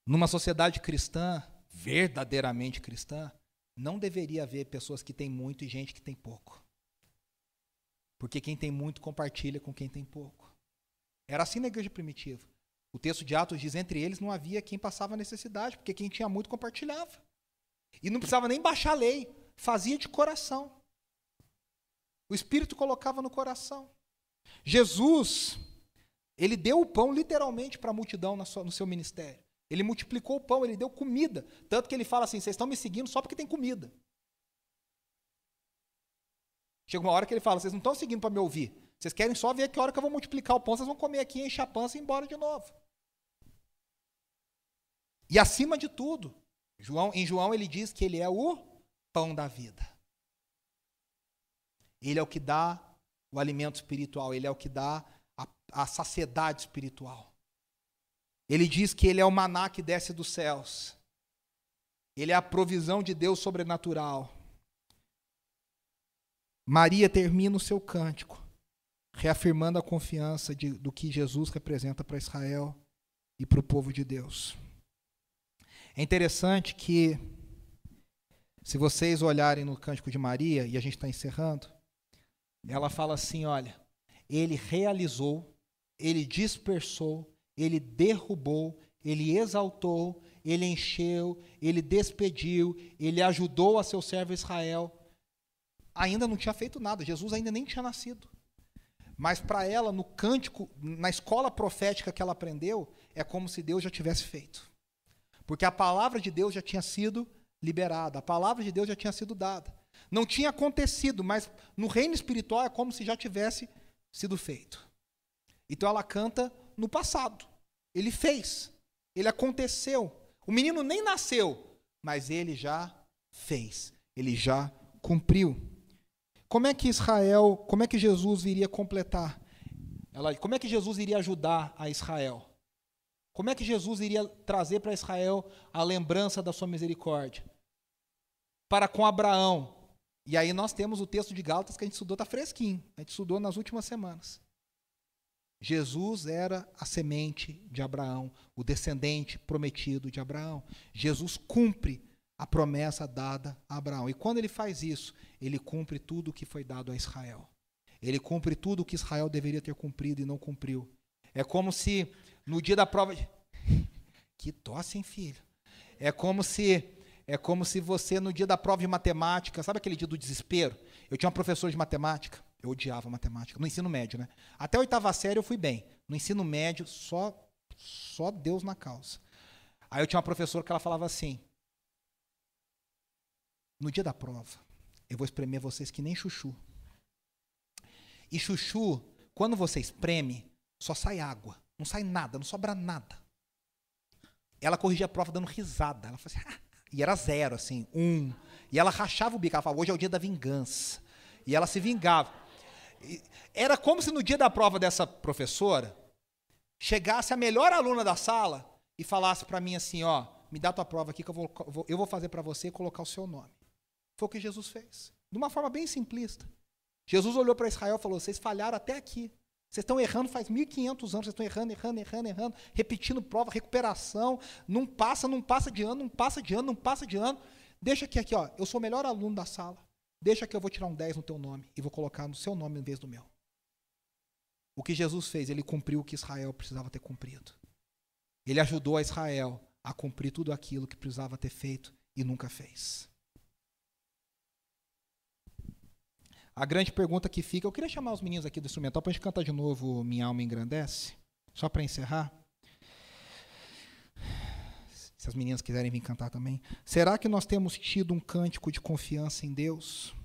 Numa sociedade cristã, verdadeiramente cristã, não deveria haver pessoas que têm muito e gente que tem pouco. Porque quem tem muito compartilha com quem tem pouco. Era assim na igreja primitiva. O texto de Atos diz: entre eles não havia quem passava necessidade, porque quem tinha muito compartilhava. E não precisava nem baixar a lei, fazia de coração. O Espírito colocava no coração. Jesus, ele deu o pão literalmente para a multidão no seu ministério. Ele multiplicou o pão, ele deu comida. Tanto que ele fala assim: vocês estão me seguindo só porque tem comida. Chega uma hora que ele fala: vocês não estão seguindo para me ouvir. Vocês querem só ver que hora que eu vou multiplicar o pão, vocês vão comer aqui, encher a pança e ir embora de novo. E acima de tudo, João, em João ele diz que ele é o pão da vida. Ele é o que dá o alimento espiritual, ele é o que dá a, a saciedade espiritual. Ele diz que ele é o maná que desce dos céus. Ele é a provisão de Deus sobrenatural. Maria termina o seu cântico, reafirmando a confiança de, do que Jesus representa para Israel e para o povo de Deus. É interessante que, se vocês olharem no cântico de Maria, e a gente está encerrando, ela fala assim: olha, ele realizou, ele dispersou, ele derrubou, ele exaltou, ele encheu, ele despediu, ele ajudou a seu servo Israel ainda não tinha feito nada, Jesus ainda nem tinha nascido. Mas para ela, no cântico, na escola profética que ela aprendeu, é como se Deus já tivesse feito. Porque a palavra de Deus já tinha sido liberada, a palavra de Deus já tinha sido dada. Não tinha acontecido, mas no reino espiritual é como se já tivesse sido feito. Então ela canta no passado. Ele fez, ele aconteceu. O menino nem nasceu, mas ele já fez, ele já cumpriu. Como é que Israel, como é que Jesus iria completar? Ela, como é que Jesus iria ajudar a Israel? Como é que Jesus iria trazer para Israel a lembrança da sua misericórdia? Para com Abraão. E aí nós temos o texto de Gálatas que a gente estudou, está fresquinho. A gente estudou nas últimas semanas. Jesus era a semente de Abraão, o descendente prometido de Abraão. Jesus cumpre a promessa dada a Abraão. E quando ele faz isso, ele cumpre tudo o que foi dado a Israel. Ele cumpre tudo o que Israel deveria ter cumprido e não cumpriu. É como se no dia da prova de... que tosse, hein, filho? É como se é como se você no dia da prova de matemática, sabe aquele dia do desespero? Eu tinha um professor de matemática, eu odiava matemática, no ensino médio, né? Até a oitava série eu fui bem. No ensino médio, só só Deus na causa. Aí eu tinha uma professora que ela falava assim: no dia da prova, eu vou espremer vocês que nem chuchu. E chuchu, quando você espreme, só sai água. Não sai nada, não sobra nada. Ela corrigia a prova dando risada. Ela falava assim, ah. E era zero, assim, um. E ela rachava o bico. Ela falava, hoje é o dia da vingança. E ela se vingava. E era como se no dia da prova dessa professora, chegasse a melhor aluna da sala e falasse para mim assim, ó, me dá tua prova aqui que eu vou, eu vou fazer para você colocar o seu nome. Foi o que Jesus fez. De uma forma bem simplista. Jesus olhou para Israel e falou: vocês falharam até aqui. Vocês estão errando faz 1.500 anos, vocês estão errando, errando, errando, errando, repetindo prova, recuperação, não passa, não passa de ano, não passa de ano, não passa de ano. Deixa aqui, aqui, ó, eu sou o melhor aluno da sala. Deixa que eu vou tirar um 10 no teu nome e vou colocar no seu nome em vez do meu. O que Jesus fez, ele cumpriu o que Israel precisava ter cumprido. Ele ajudou a Israel a cumprir tudo aquilo que precisava ter feito e nunca fez. A grande pergunta que fica, eu queria chamar os meninos aqui do instrumental para a gente cantar de novo Minha Alma Engrandece, só para encerrar. Se as meninas quiserem vir cantar também. Será que nós temos tido um cântico de confiança em Deus?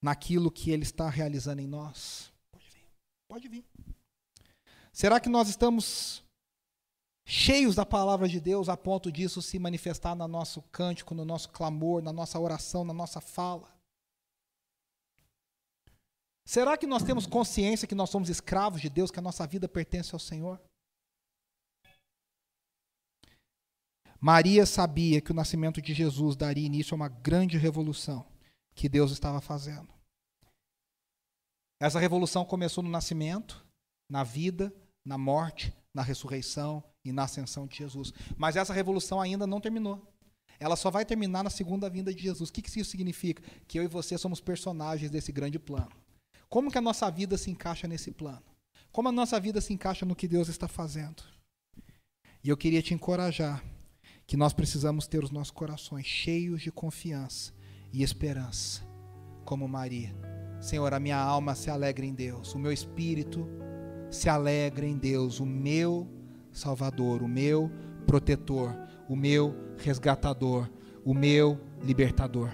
Naquilo que Ele está realizando em nós? Pode vir. Pode vir. Será que nós estamos cheios da palavra de Deus a ponto disso se manifestar no nosso cântico, no nosso clamor, na nossa oração, na nossa fala? Será que nós temos consciência que nós somos escravos de Deus, que a nossa vida pertence ao Senhor? Maria sabia que o nascimento de Jesus daria início a uma grande revolução que Deus estava fazendo. Essa revolução começou no nascimento, na vida, na morte, na ressurreição e na ascensão de Jesus. Mas essa revolução ainda não terminou. Ela só vai terminar na segunda vinda de Jesus. O que isso significa? Que eu e você somos personagens desse grande plano. Como que a nossa vida se encaixa nesse plano? Como a nossa vida se encaixa no que Deus está fazendo? E eu queria te encorajar que nós precisamos ter os nossos corações cheios de confiança e esperança, como Maria. Senhor, a minha alma se alegra em Deus, o meu espírito se alegra em Deus, o meu Salvador, o meu protetor, o meu resgatador, o meu libertador.